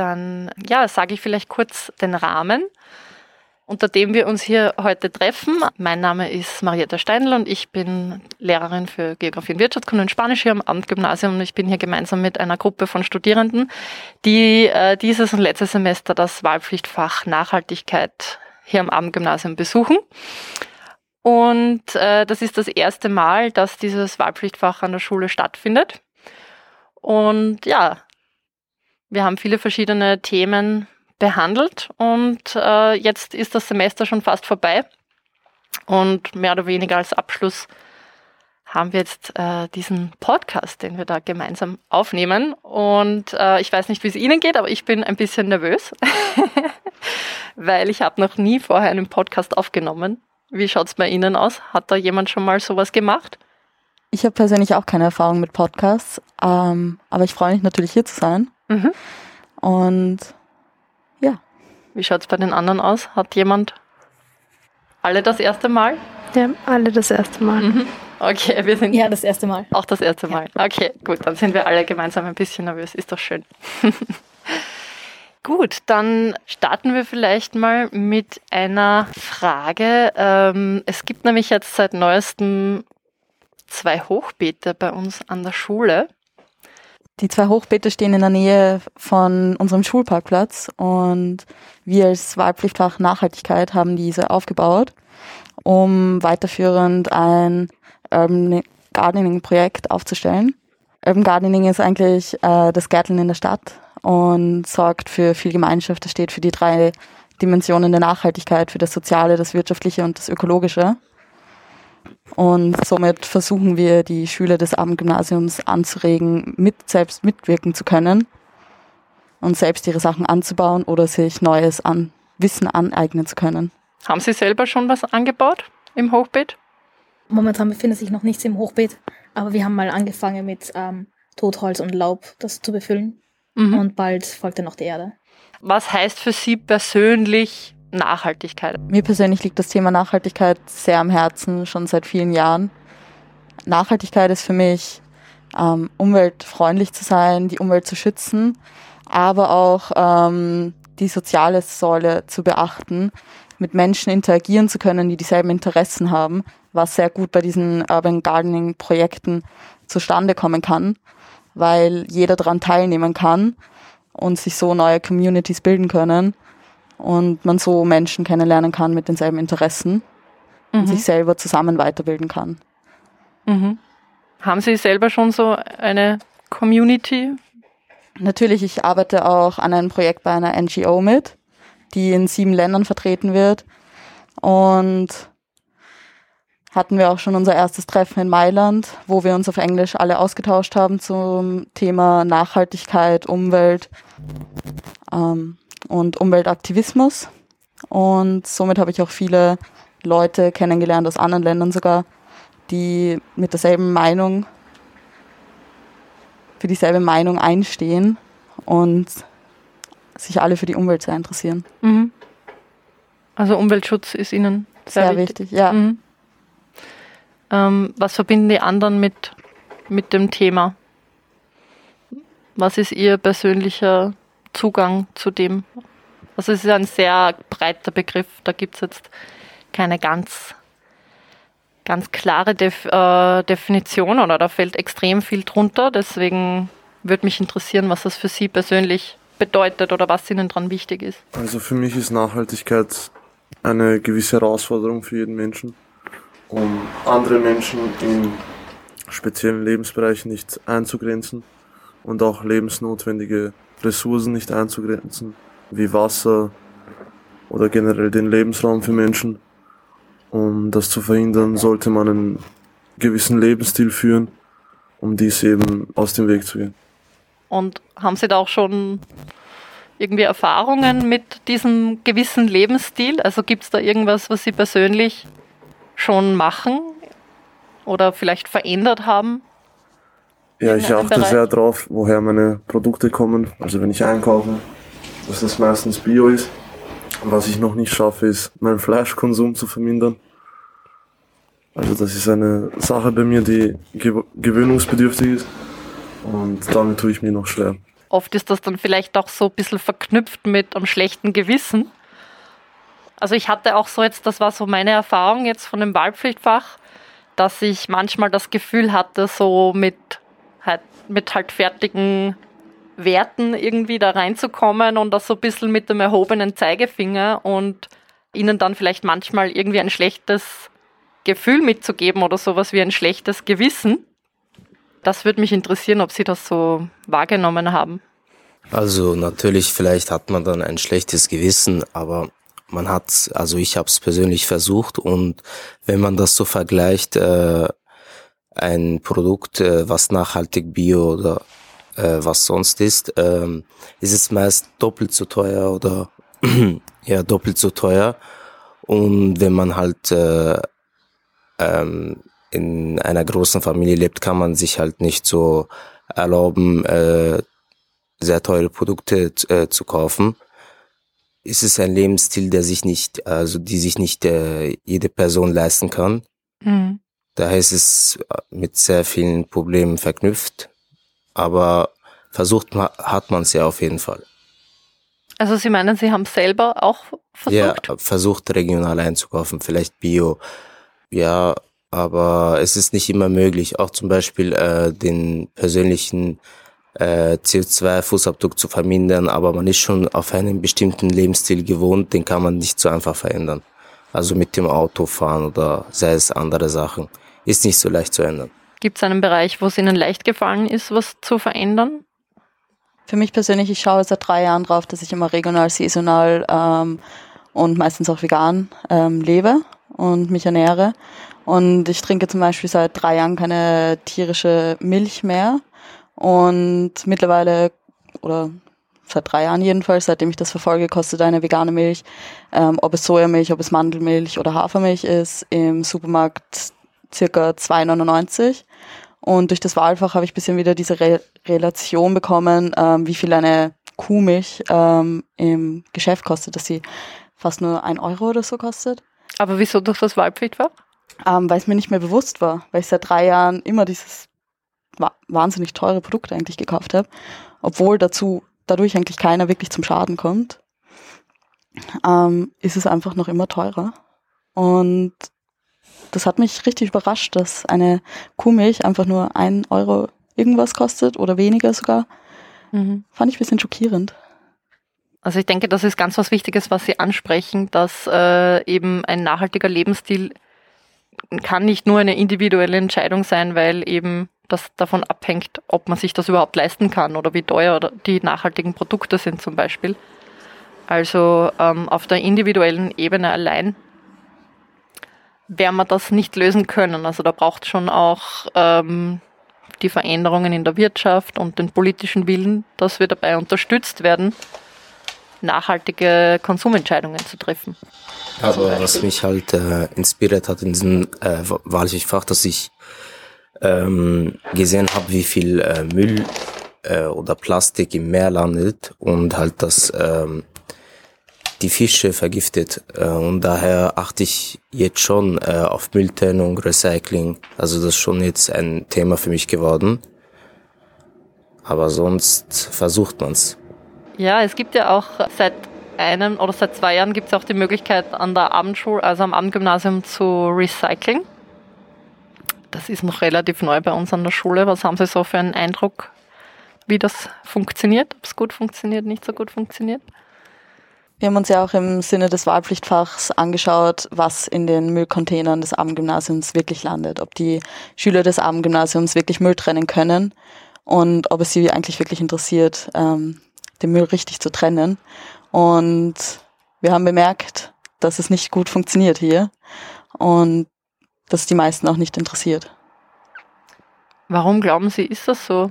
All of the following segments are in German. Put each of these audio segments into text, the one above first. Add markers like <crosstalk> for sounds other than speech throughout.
dann ja, sage ich vielleicht kurz den Rahmen, unter dem wir uns hier heute treffen. Mein Name ist Marietta Steinl und ich bin Lehrerin für Geografie und Wirtschaftskunde und Spanisch hier am Amtgymnasium ich bin hier gemeinsam mit einer Gruppe von Studierenden, die äh, dieses und letztes Semester das Wahlpflichtfach Nachhaltigkeit hier am Abendgymnasium besuchen. Und äh, das ist das erste Mal, dass dieses Wahlpflichtfach an der Schule stattfindet. Und ja, wir haben viele verschiedene Themen behandelt und äh, jetzt ist das Semester schon fast vorbei. Und mehr oder weniger als Abschluss haben wir jetzt äh, diesen Podcast, den wir da gemeinsam aufnehmen. Und äh, ich weiß nicht, wie es Ihnen geht, aber ich bin ein bisschen nervös, <laughs> weil ich habe noch nie vorher einen Podcast aufgenommen. Wie schaut es bei Ihnen aus? Hat da jemand schon mal sowas gemacht? Ich habe persönlich auch keine Erfahrung mit Podcasts, ähm, aber ich freue mich natürlich hier zu sein. Mhm. Und ja. Wie schaut es bei den anderen aus? Hat jemand alle das erste Mal? Ja, alle das erste Mal. Mhm. Okay, wir sind. Ja, das erste Mal. Auch das erste Mal. Ja. Okay, gut, dann sind wir alle gemeinsam ein bisschen nervös. Ist doch schön. <laughs> Gut, dann starten wir vielleicht mal mit einer Frage. Ähm, es gibt nämlich jetzt seit neuestem zwei Hochbeete bei uns an der Schule. Die zwei Hochbeete stehen in der Nähe von unserem Schulparkplatz und wir als Wahlpflichtfach Nachhaltigkeit haben diese aufgebaut, um weiterführend ein Urban Gardening Projekt aufzustellen. Urban Gardening ist eigentlich äh, das Gärteln in der Stadt und sorgt für viel Gemeinschaft. Das steht für die drei Dimensionen der Nachhaltigkeit, für das Soziale, das Wirtschaftliche und das Ökologische. Und somit versuchen wir, die Schüler des Abendgymnasiums anzuregen, mit selbst mitwirken zu können und selbst ihre Sachen anzubauen oder sich neues an Wissen aneignen zu können. Haben Sie selber schon was angebaut im Hochbeet? Momentan befindet sich noch nichts im Hochbeet, aber wir haben mal angefangen mit ähm, Totholz und Laub, das zu befüllen. Mhm. Und bald folgt dann noch die Erde. Was heißt für Sie persönlich Nachhaltigkeit? Mir persönlich liegt das Thema Nachhaltigkeit sehr am Herzen, schon seit vielen Jahren. Nachhaltigkeit ist für mich, ähm, umweltfreundlich zu sein, die Umwelt zu schützen, aber auch ähm, die soziale Säule zu beachten, mit Menschen interagieren zu können, die dieselben Interessen haben, was sehr gut bei diesen Urban Gardening Projekten zustande kommen kann, weil jeder daran teilnehmen kann und sich so neue Communities bilden können und man so Menschen kennenlernen kann mit denselben Interessen mhm. und sich selber zusammen weiterbilden kann. Mhm. Haben Sie selber schon so eine Community? Natürlich, ich arbeite auch an einem Projekt bei einer NGO mit, die in sieben Ländern vertreten wird. Und hatten wir auch schon unser erstes Treffen in Mailand, wo wir uns auf Englisch alle ausgetauscht haben zum Thema Nachhaltigkeit, Umwelt. Ähm, und Umweltaktivismus. Und somit habe ich auch viele Leute kennengelernt aus anderen Ländern sogar, die mit derselben Meinung, für dieselbe Meinung einstehen und sich alle für die Umwelt sehr interessieren. Mhm. Also Umweltschutz ist Ihnen sehr, sehr wichtig. wichtig ja. Mhm. Ähm, was verbinden die anderen mit, mit dem Thema? Was ist Ihr persönlicher Zugang zu dem. Also es ist ein sehr breiter Begriff, da gibt es jetzt keine ganz, ganz klare Def äh, Definition oder da fällt extrem viel drunter. Deswegen würde mich interessieren, was das für Sie persönlich bedeutet oder was Ihnen daran wichtig ist. Also für mich ist Nachhaltigkeit eine gewisse Herausforderung für jeden Menschen, um andere Menschen in speziellen Lebensbereichen nicht einzugrenzen und auch lebensnotwendige Ressourcen nicht einzugrenzen, wie Wasser oder generell den Lebensraum für Menschen. Um das zu verhindern, sollte man einen gewissen Lebensstil führen, um dies eben aus dem Weg zu gehen. Und haben Sie da auch schon irgendwie Erfahrungen mit diesem gewissen Lebensstil? Also gibt es da irgendwas, was Sie persönlich schon machen oder vielleicht verändert haben? Ja, ich achte sehr drauf, woher meine Produkte kommen. Also wenn ich einkaufe, dass das meistens Bio ist. Was ich noch nicht schaffe, ist, meinen Fleischkonsum zu vermindern. Also das ist eine Sache bei mir, die gewöhnungsbedürftig ist. Und damit tue ich mir noch schwer. oft ist das dann vielleicht auch so ein bisschen verknüpft mit einem schlechten Gewissen. Also ich hatte auch so jetzt, das war so meine Erfahrung jetzt von dem Wahlpflichtfach, dass ich manchmal das Gefühl hatte, so mit halt, mit halt fertigen Werten irgendwie da reinzukommen und das so ein bisschen mit dem erhobenen Zeigefinger und ihnen dann vielleicht manchmal irgendwie ein schlechtes Gefühl mitzugeben oder sowas wie ein schlechtes Gewissen. Das würde mich interessieren, ob Sie das so wahrgenommen haben. Also natürlich, vielleicht hat man dann ein schlechtes Gewissen, aber man hat, also ich habe es persönlich versucht und wenn man das so vergleicht, äh, ein Produkt, äh, was nachhaltig bio oder äh, was sonst ist, ähm, ist es meist doppelt so teuer oder <clears throat> ja doppelt so teuer. Und wenn man halt äh, ähm, in einer großen Familie lebt, kann man sich halt nicht so erlauben, sehr teure Produkte zu kaufen. Ist es ein Lebensstil, der sich nicht, also die sich nicht jede Person leisten kann. Mhm. Daher ist es mit sehr vielen Problemen verknüpft. Aber versucht hat man es ja auf jeden Fall. Also Sie meinen, Sie haben selber auch versucht? Ja, versucht regional einzukaufen, vielleicht Bio. Ja, aber es ist nicht immer möglich. Auch zum Beispiel äh, den persönlichen äh, CO2-Fußabdruck zu vermindern, aber man ist schon auf einen bestimmten Lebensstil gewohnt, den kann man nicht so einfach verändern. Also mit dem Auto fahren oder sei es andere Sachen. Ist nicht so leicht zu ändern. Gibt es einen Bereich, wo es Ihnen leicht gefallen ist, was zu verändern? Für mich persönlich, ich schaue seit drei Jahren drauf, dass ich immer regional, saisonal ähm, und meistens auch vegan ähm, lebe und mich ernähre. Und ich trinke zum Beispiel seit drei Jahren keine tierische Milch mehr. Und mittlerweile, oder seit drei Jahren jedenfalls, seitdem ich das verfolge, kostet eine vegane Milch, ähm, ob es Sojamilch, ob es Mandelmilch oder Hafermilch ist, im Supermarkt circa 2,99. Und durch das Wahlfach habe ich bisschen wieder diese Re Relation bekommen, ähm, wie viel eine Kuhmilch ähm, im Geschäft kostet, dass sie fast nur ein Euro oder so kostet. Aber wieso durch das Wahlpflichtfach? Ähm, weil es mir nicht mehr bewusst war, weil ich seit drei Jahren immer dieses wahnsinnig teure Produkt eigentlich gekauft habe, obwohl dazu dadurch eigentlich keiner wirklich zum Schaden kommt, ähm, ist es einfach noch immer teurer. Und das hat mich richtig überrascht, dass eine Kuhmilch einfach nur ein Euro irgendwas kostet oder weniger sogar. Mhm. Fand ich ein bisschen schockierend. Also ich denke, das ist ganz was Wichtiges, was Sie ansprechen, dass äh, eben ein nachhaltiger Lebensstil kann nicht nur eine individuelle Entscheidung sein, weil eben das davon abhängt, ob man sich das überhaupt leisten kann oder wie teuer die nachhaltigen Produkte sind zum Beispiel. Also ähm, auf der individuellen Ebene allein werden wir das nicht lösen können. Also da braucht schon auch ähm, die Veränderungen in der Wirtschaft und den politischen Willen, dass wir dabei unterstützt werden, nachhaltige Konsumentscheidungen zu treffen. Aber was mich halt äh, inspiriert hat in diesem äh, Wahlpflichtfach, dass ich ähm, gesehen habe, wie viel äh, Müll äh, oder Plastik im Meer landet und halt das ähm, die Fische vergiftet. Äh, und daher achte ich jetzt schon äh, auf Mülltrennung, Recycling. Also das ist schon jetzt ein Thema für mich geworden. Aber sonst versucht man's. Ja, es gibt ja auch seit einem oder seit zwei Jahren gibt es auch die Möglichkeit an der Abendschule, also am Abendgymnasium zu recyceln. Das ist noch relativ neu bei uns an der Schule. Was haben Sie so für einen Eindruck, wie das funktioniert? Ob es gut funktioniert, nicht so gut funktioniert? Wir haben uns ja auch im Sinne des Wahlpflichtfachs angeschaut, was in den Müllcontainern des Abendgymnasiums wirklich landet. Ob die Schüler des Abendgymnasiums wirklich Müll trennen können und ob es sie eigentlich wirklich interessiert, ähm, den Müll richtig zu trennen. Und wir haben bemerkt, dass es nicht gut funktioniert hier und dass die meisten auch nicht interessiert. Warum glauben Sie, ist das so?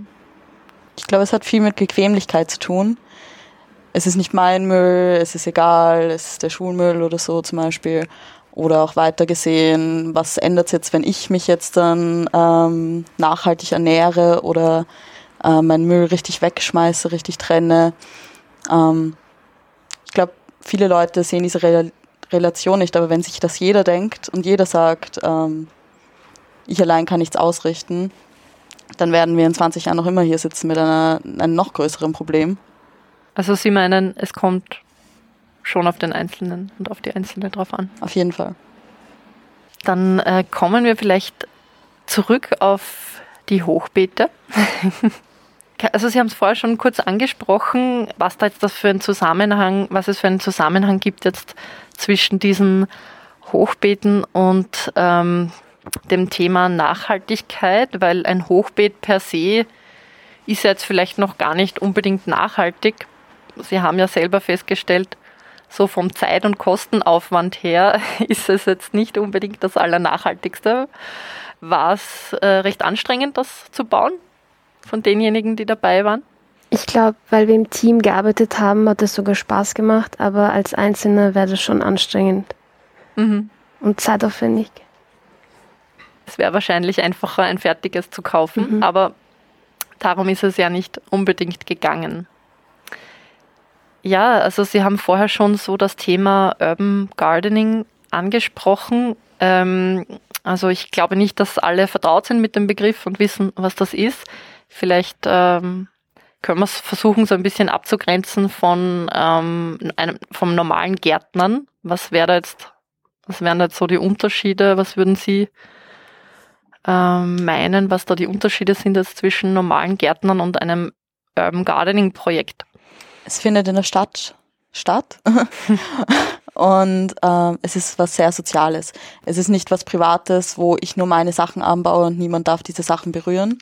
Ich glaube, es hat viel mit Bequemlichkeit zu tun es ist nicht mein Müll, es ist egal, es ist der Schulmüll oder so zum Beispiel. Oder auch weiter gesehen, was ändert es jetzt, wenn ich mich jetzt dann ähm, nachhaltig ernähre oder äh, meinen Müll richtig wegschmeiße, richtig trenne. Ähm, ich glaube, viele Leute sehen diese Re Relation nicht, aber wenn sich das jeder denkt und jeder sagt, ähm, ich allein kann nichts ausrichten, dann werden wir in 20 Jahren noch immer hier sitzen mit einer, einem noch größeren Problem. Also Sie meinen, es kommt schon auf den Einzelnen und auf die Einzelne drauf an. Auf jeden Fall. Dann äh, kommen wir vielleicht zurück auf die Hochbeete. <laughs> also Sie haben es vorher schon kurz angesprochen, was da jetzt das für ein Zusammenhang, was es für einen Zusammenhang gibt jetzt zwischen diesen Hochbeeten und ähm, dem Thema Nachhaltigkeit, weil ein Hochbeet per se ist jetzt vielleicht noch gar nicht unbedingt nachhaltig. Sie haben ja selber festgestellt, so vom Zeit- und Kostenaufwand her <laughs> ist es jetzt nicht unbedingt das Allernachhaltigste. War es äh, recht anstrengend, das zu bauen von denjenigen, die dabei waren? Ich glaube, weil wir im Team gearbeitet haben, hat es sogar Spaß gemacht, aber als Einzelner wäre das schon anstrengend mhm. und zeitaufwendig. Es wäre wahrscheinlich einfacher, ein fertiges zu kaufen, mhm. aber darum ist es ja nicht unbedingt gegangen. Ja, also Sie haben vorher schon so das Thema Urban Gardening angesprochen. Ähm, also ich glaube nicht, dass alle vertraut sind mit dem Begriff und wissen, was das ist. Vielleicht ähm, können wir es versuchen, so ein bisschen abzugrenzen von ähm, einem, vom normalen Gärtnern. Was wäre da jetzt, was wären da jetzt so die Unterschiede? Was würden Sie ähm, meinen, was da die Unterschiede sind jetzt zwischen normalen Gärtnern und einem Urban Gardening Projekt? Es findet in der Stadt statt. <laughs> <laughs> und ähm, es ist was sehr Soziales. Es ist nicht was Privates, wo ich nur meine Sachen anbaue und niemand darf diese Sachen berühren,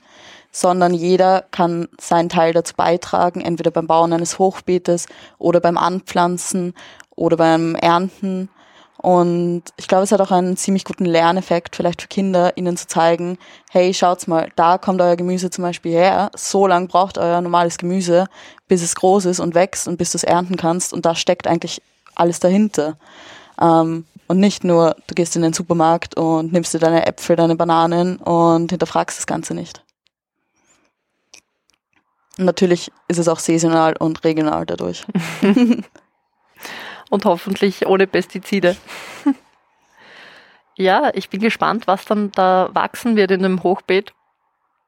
sondern jeder kann seinen Teil dazu beitragen, entweder beim Bauen eines Hochbeetes oder beim Anpflanzen oder beim Ernten. Und ich glaube, es hat auch einen ziemlich guten Lerneffekt, vielleicht für Kinder, ihnen zu zeigen, hey, schaut's mal, da kommt euer Gemüse zum Beispiel her, so lang braucht euer normales Gemüse, bis es groß ist und wächst und bis du es ernten kannst. Und da steckt eigentlich alles dahinter. Ähm, und nicht nur, du gehst in den Supermarkt und nimmst dir deine Äpfel, deine Bananen und hinterfragst das Ganze nicht. Natürlich ist es auch saisonal und regional dadurch. <laughs> und hoffentlich ohne Pestizide. ja, ich bin gespannt, was dann da wachsen wird in dem Hochbeet.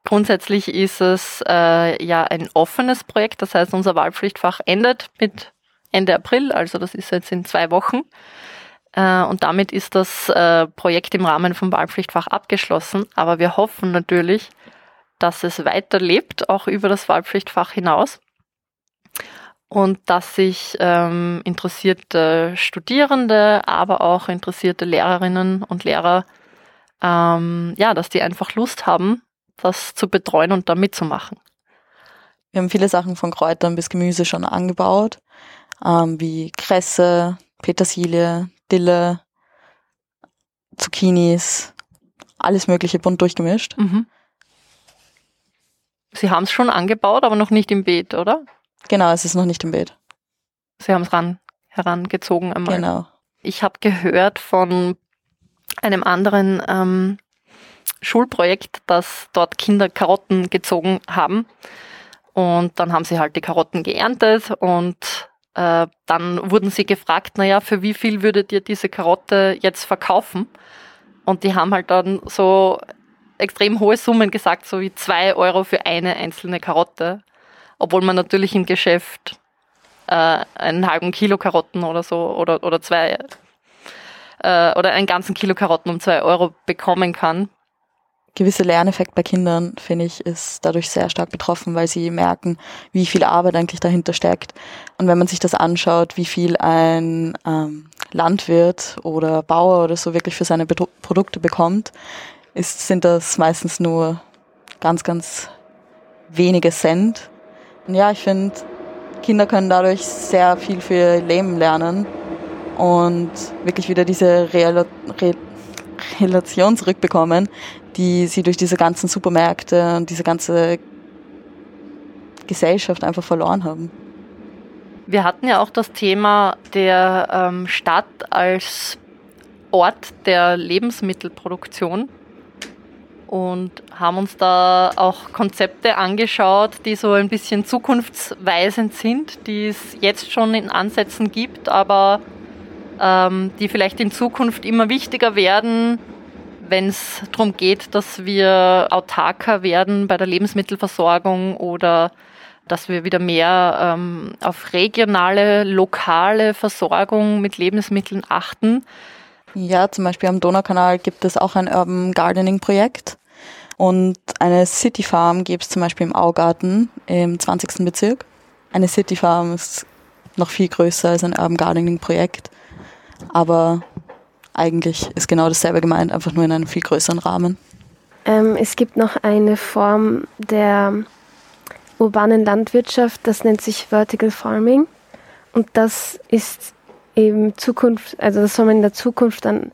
Grundsätzlich ist es äh, ja ein offenes Projekt, das heißt, unser Wahlpflichtfach endet mit Ende April, also das ist jetzt in zwei Wochen. Äh, und damit ist das äh, Projekt im Rahmen vom Wahlpflichtfach abgeschlossen. Aber wir hoffen natürlich, dass es weiterlebt, auch über das Wahlpflichtfach hinaus und dass sich ähm, interessierte Studierende, aber auch interessierte Lehrerinnen und Lehrer, ähm, ja, dass die einfach Lust haben, das zu betreuen und da mitzumachen. Wir haben viele Sachen von Kräutern bis Gemüse schon angebaut, ähm, wie Kresse, Petersilie, Dille, Zucchinis, alles Mögliche bunt durchgemischt. Mhm. Sie haben es schon angebaut, aber noch nicht im Beet, oder? Genau, es ist noch nicht im Beet. Sie haben es ran, herangezogen einmal. Genau. Ich habe gehört von einem anderen ähm, Schulprojekt, dass dort Kinder Karotten gezogen haben. Und dann haben sie halt die Karotten geerntet und äh, dann wurden sie gefragt, naja, für wie viel würdet ihr diese Karotte jetzt verkaufen? Und die haben halt dann so extrem hohe Summen gesagt, so wie zwei Euro für eine einzelne Karotte obwohl man natürlich im Geschäft äh, einen halben Kilo Karotten oder so oder, oder zwei äh, oder einen ganzen Kilo Karotten um zwei Euro bekommen kann. Gewisse Lerneffekt bei Kindern, finde ich, ist dadurch sehr stark betroffen, weil sie merken, wie viel Arbeit eigentlich dahinter steckt. Und wenn man sich das anschaut, wie viel ein ähm, Landwirt oder Bauer oder so wirklich für seine Be Produkte bekommt, ist, sind das meistens nur ganz, ganz wenige Cent ja, ich finde, Kinder können dadurch sehr viel für ihr Leben lernen und wirklich wieder diese Real Re Relation zurückbekommen, die sie durch diese ganzen Supermärkte und diese ganze Gesellschaft einfach verloren haben. Wir hatten ja auch das Thema der ähm, Stadt als Ort der Lebensmittelproduktion und haben uns da auch Konzepte angeschaut, die so ein bisschen zukunftsweisend sind, die es jetzt schon in Ansätzen gibt, aber ähm, die vielleicht in Zukunft immer wichtiger werden, wenn es darum geht, dass wir autarker werden bei der Lebensmittelversorgung oder dass wir wieder mehr ähm, auf regionale, lokale Versorgung mit Lebensmitteln achten. Ja, zum Beispiel am Donaukanal gibt es auch ein Urban Gardening Projekt. Und eine City Farm gibt es zum Beispiel im Augarten im 20. Bezirk. Eine City Farm ist noch viel größer als ein Urban Gardening Projekt. Aber eigentlich ist genau dasselbe gemeint, einfach nur in einem viel größeren Rahmen. Ähm, es gibt noch eine Form der urbanen Landwirtschaft, das nennt sich Vertical Farming. Und das ist eben Zukunft, also das soll man in der Zukunft dann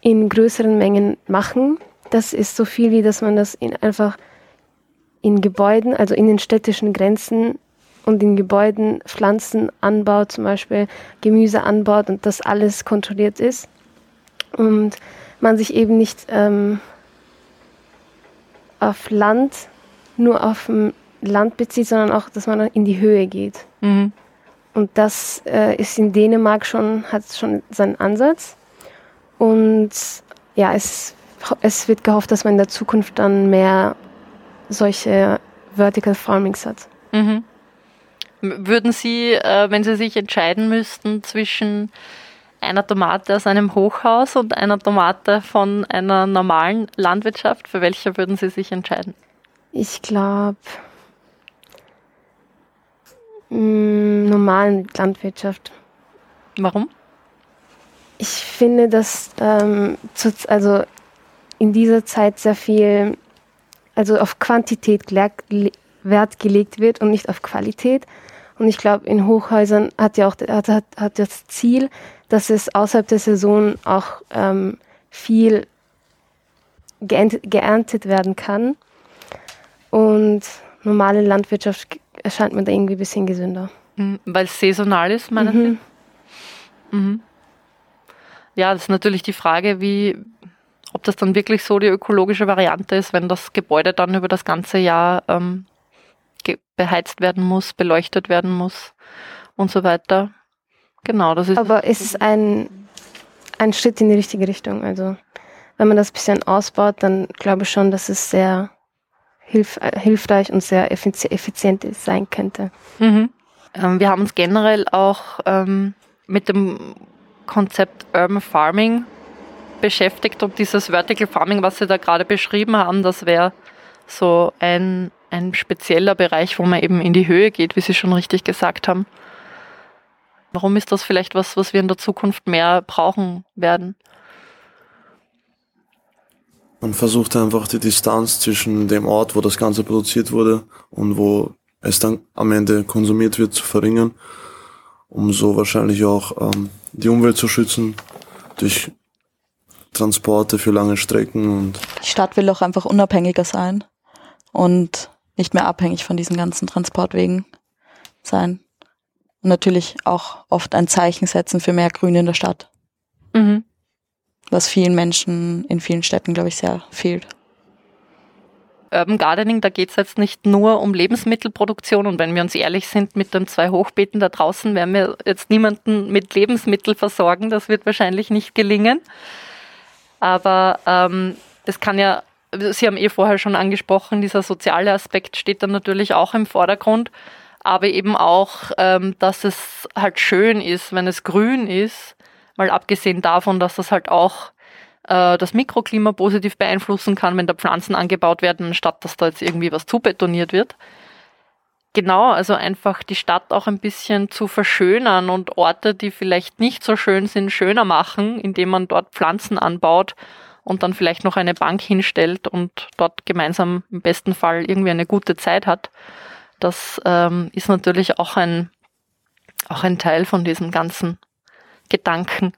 in größeren Mengen machen. Das ist so viel, wie dass man das in einfach in Gebäuden, also in den städtischen Grenzen und in Gebäuden Pflanzen anbaut, zum Beispiel Gemüse anbaut und das alles kontrolliert ist. Und man sich eben nicht ähm, auf Land, nur auf dem Land bezieht, sondern auch, dass man in die Höhe geht. Mhm. Und das äh, ist in Dänemark schon, hat schon seinen Ansatz. Und ja, es, es wird gehofft, dass man in der Zukunft dann mehr solche Vertical Farmings hat. Mhm. Würden Sie, äh, wenn Sie sich entscheiden müssten zwischen einer Tomate aus einem Hochhaus und einer Tomate von einer normalen Landwirtschaft, für welche würden Sie sich entscheiden? Ich glaube, mm, normalen Landwirtschaft. Warum? Ich finde, dass ähm, zu, also in dieser Zeit sehr viel, also auf Quantität Wert gelegt wird und nicht auf Qualität. Und ich glaube, in Hochhäusern hat ja auch hat, hat, hat das Ziel, dass es außerhalb der Saison auch ähm, viel geerntet, werden kann. Und normale Landwirtschaft erscheint mir da irgendwie ein bisschen gesünder. Mhm, weil es saisonal ist, meinen mhm. Mhm. Ja, das ist natürlich die Frage, wie, ob das dann wirklich so die ökologische Variante ist, wenn das Gebäude dann über das ganze Jahr ähm, beheizt werden muss, beleuchtet werden muss und so weiter. Genau, das ist. Aber es ist ein, ein Schritt in die richtige Richtung. Also, wenn man das ein bisschen ausbaut, dann glaube ich schon, dass es sehr hilf, hilfreich und sehr effizient sein könnte. Mhm. Ähm, wir haben uns generell auch ähm, mit dem Konzept Urban Farming beschäftigt und dieses Vertical Farming, was Sie da gerade beschrieben haben, das wäre so ein ein spezieller Bereich, wo man eben in die Höhe geht, wie Sie schon richtig gesagt haben. Warum ist das vielleicht was, was wir in der Zukunft mehr brauchen werden? Man versucht einfach die Distanz zwischen dem Ort, wo das Ganze produziert wurde und wo es dann am Ende konsumiert wird, zu verringern, um so wahrscheinlich auch ähm, die Umwelt zu schützen durch Transporte für lange Strecken und die Stadt will auch einfach unabhängiger sein und nicht mehr abhängig von diesen ganzen Transportwegen sein. Und natürlich auch oft ein Zeichen setzen für mehr Grün in der Stadt. Mhm. Was vielen Menschen in vielen Städten, glaube ich, sehr fehlt. Urban Gardening, da geht es jetzt nicht nur um Lebensmittelproduktion und wenn wir uns ehrlich sind, mit den zwei Hochbeeten da draußen werden wir jetzt niemanden mit Lebensmitteln versorgen. Das wird wahrscheinlich nicht gelingen. Aber ähm, das kann ja Sie haben eh vorher schon angesprochen, dieser soziale Aspekt steht dann natürlich auch im Vordergrund, aber eben auch, ähm, dass es halt schön ist, wenn es grün ist, mal abgesehen davon, dass das halt auch äh, das Mikroklima positiv beeinflussen kann, wenn da Pflanzen angebaut werden, anstatt dass da jetzt irgendwie was zubetoniert wird. Genau, also einfach die Stadt auch ein bisschen zu verschönern und Orte, die vielleicht nicht so schön sind, schöner machen, indem man dort Pflanzen anbaut und dann vielleicht noch eine Bank hinstellt und dort gemeinsam im besten Fall irgendwie eine gute Zeit hat. Das ähm, ist natürlich auch ein, auch ein Teil von diesem ganzen Gedanken.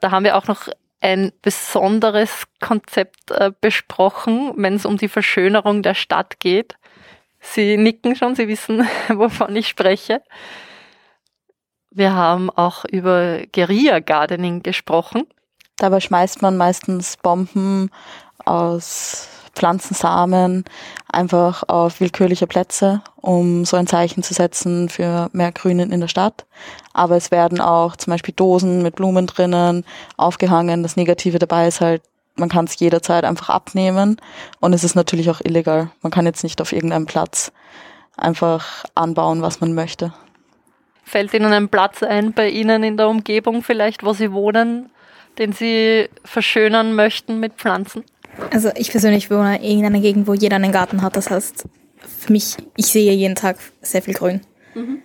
Da haben wir auch noch ein besonderes Konzept äh, besprochen, wenn es um die Verschönerung der Stadt geht. Sie nicken schon, Sie wissen, <laughs> wovon ich spreche. Wir haben auch über Guerilla Gardening gesprochen. Dabei schmeißt man meistens Bomben aus Pflanzensamen einfach auf willkürliche Plätze, um so ein Zeichen zu setzen für mehr Grünen in der Stadt. Aber es werden auch zum Beispiel Dosen mit Blumen drinnen aufgehangen. Das Negative dabei ist halt, man kann es jederzeit einfach abnehmen und es ist natürlich auch illegal. Man kann jetzt nicht auf irgendeinem Platz einfach anbauen, was man möchte. Fällt Ihnen ein Platz ein bei Ihnen in der Umgebung vielleicht, wo Sie wohnen, den Sie verschönern möchten mit Pflanzen? Also ich persönlich wohne in einer Gegend, wo jeder einen Garten hat. Das heißt, für mich, ich sehe jeden Tag sehr viel Grün. Mhm.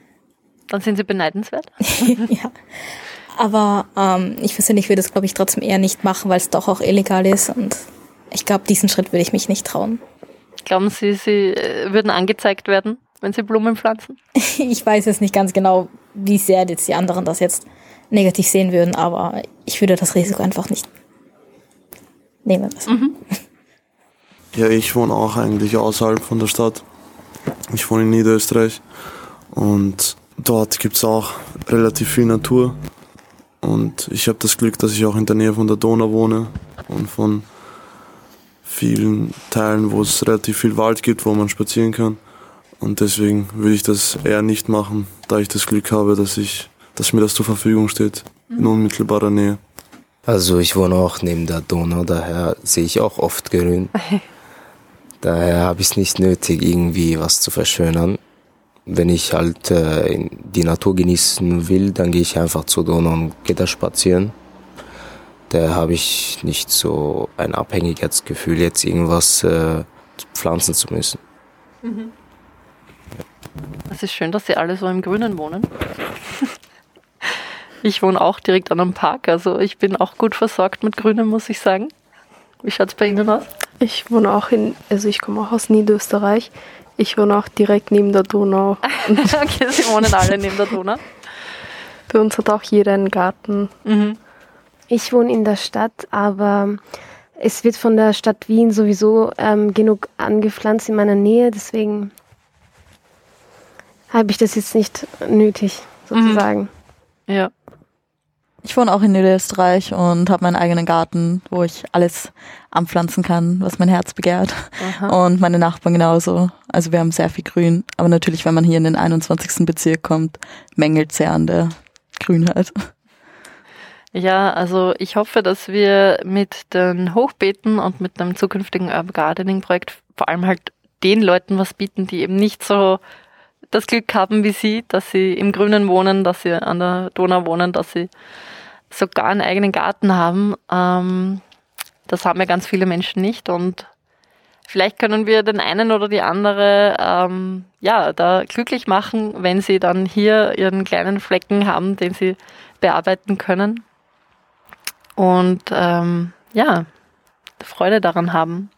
Dann sind Sie beneidenswert. <laughs> ja. Aber ähm, ich persönlich würde es, glaube ich, trotzdem eher nicht machen, weil es doch auch illegal ist. Und ich glaube, diesen Schritt würde ich mich nicht trauen. Glauben Sie, Sie äh, würden angezeigt werden, wenn Sie Blumen pflanzen? <laughs> ich weiß jetzt nicht ganz genau, wie sehr jetzt die anderen das jetzt negativ sehen würden, aber ich würde das Risiko einfach nicht nehmen. Mhm. <laughs> Ja, ich wohne auch eigentlich außerhalb von der Stadt. Ich wohne in Niederösterreich und dort gibt es auch relativ viel Natur. Und ich habe das Glück, dass ich auch in der Nähe von der Donau wohne und von vielen Teilen, wo es relativ viel Wald gibt, wo man spazieren kann. Und deswegen würde ich das eher nicht machen, da ich das Glück habe, dass ich, dass mir das zur Verfügung steht, in unmittelbarer Nähe. Also ich wohne auch neben der Donau, daher sehe ich auch oft grün. <laughs> daher habe ich es nicht nötig, irgendwie was zu verschönern. Wenn ich halt äh, die Natur genießen will, dann gehe ich einfach zur Donau und gehe da spazieren. Da habe ich nicht so ein Abhängigkeitsgefühl, jetzt irgendwas äh, pflanzen zu müssen. Mhm. Es ist schön, dass Sie alle so im Grünen wohnen. <laughs> Ich wohne auch direkt an einem Park, also ich bin auch gut versorgt mit Grünem, muss ich sagen. Wie schaut es bei Ihnen aus? Ich wohne auch in, also ich komme auch aus Niederösterreich. Ich wohne auch direkt neben der Donau. <laughs> okay, Sie wohnen alle neben der Donau. Bei uns hat auch jeder einen Garten. Mhm. Ich wohne in der Stadt, aber es wird von der Stadt Wien sowieso ähm, genug angepflanzt in meiner Nähe, deswegen habe ich das jetzt nicht nötig, sozusagen. Mhm. Ja. Ich wohne auch in Niederösterreich und habe meinen eigenen Garten, wo ich alles anpflanzen kann, was mein Herz begehrt. Aha. Und meine Nachbarn genauso. Also wir haben sehr viel Grün. Aber natürlich, wenn man hier in den 21. Bezirk kommt, mängelt sehr an der Grünheit. Ja, also ich hoffe, dass wir mit den Hochbeeten und mit dem zukünftigen Urban Gardening Projekt vor allem halt den Leuten was bieten, die eben nicht so das Glück haben wie Sie, dass Sie im Grünen wohnen, dass Sie an der Donau wohnen, dass Sie sogar einen eigenen Garten haben. Ähm, das haben ja ganz viele Menschen nicht und vielleicht können wir den einen oder die andere ähm, ja da glücklich machen, wenn sie dann hier ihren kleinen Flecken haben, den sie bearbeiten können und ähm, ja Freude daran haben.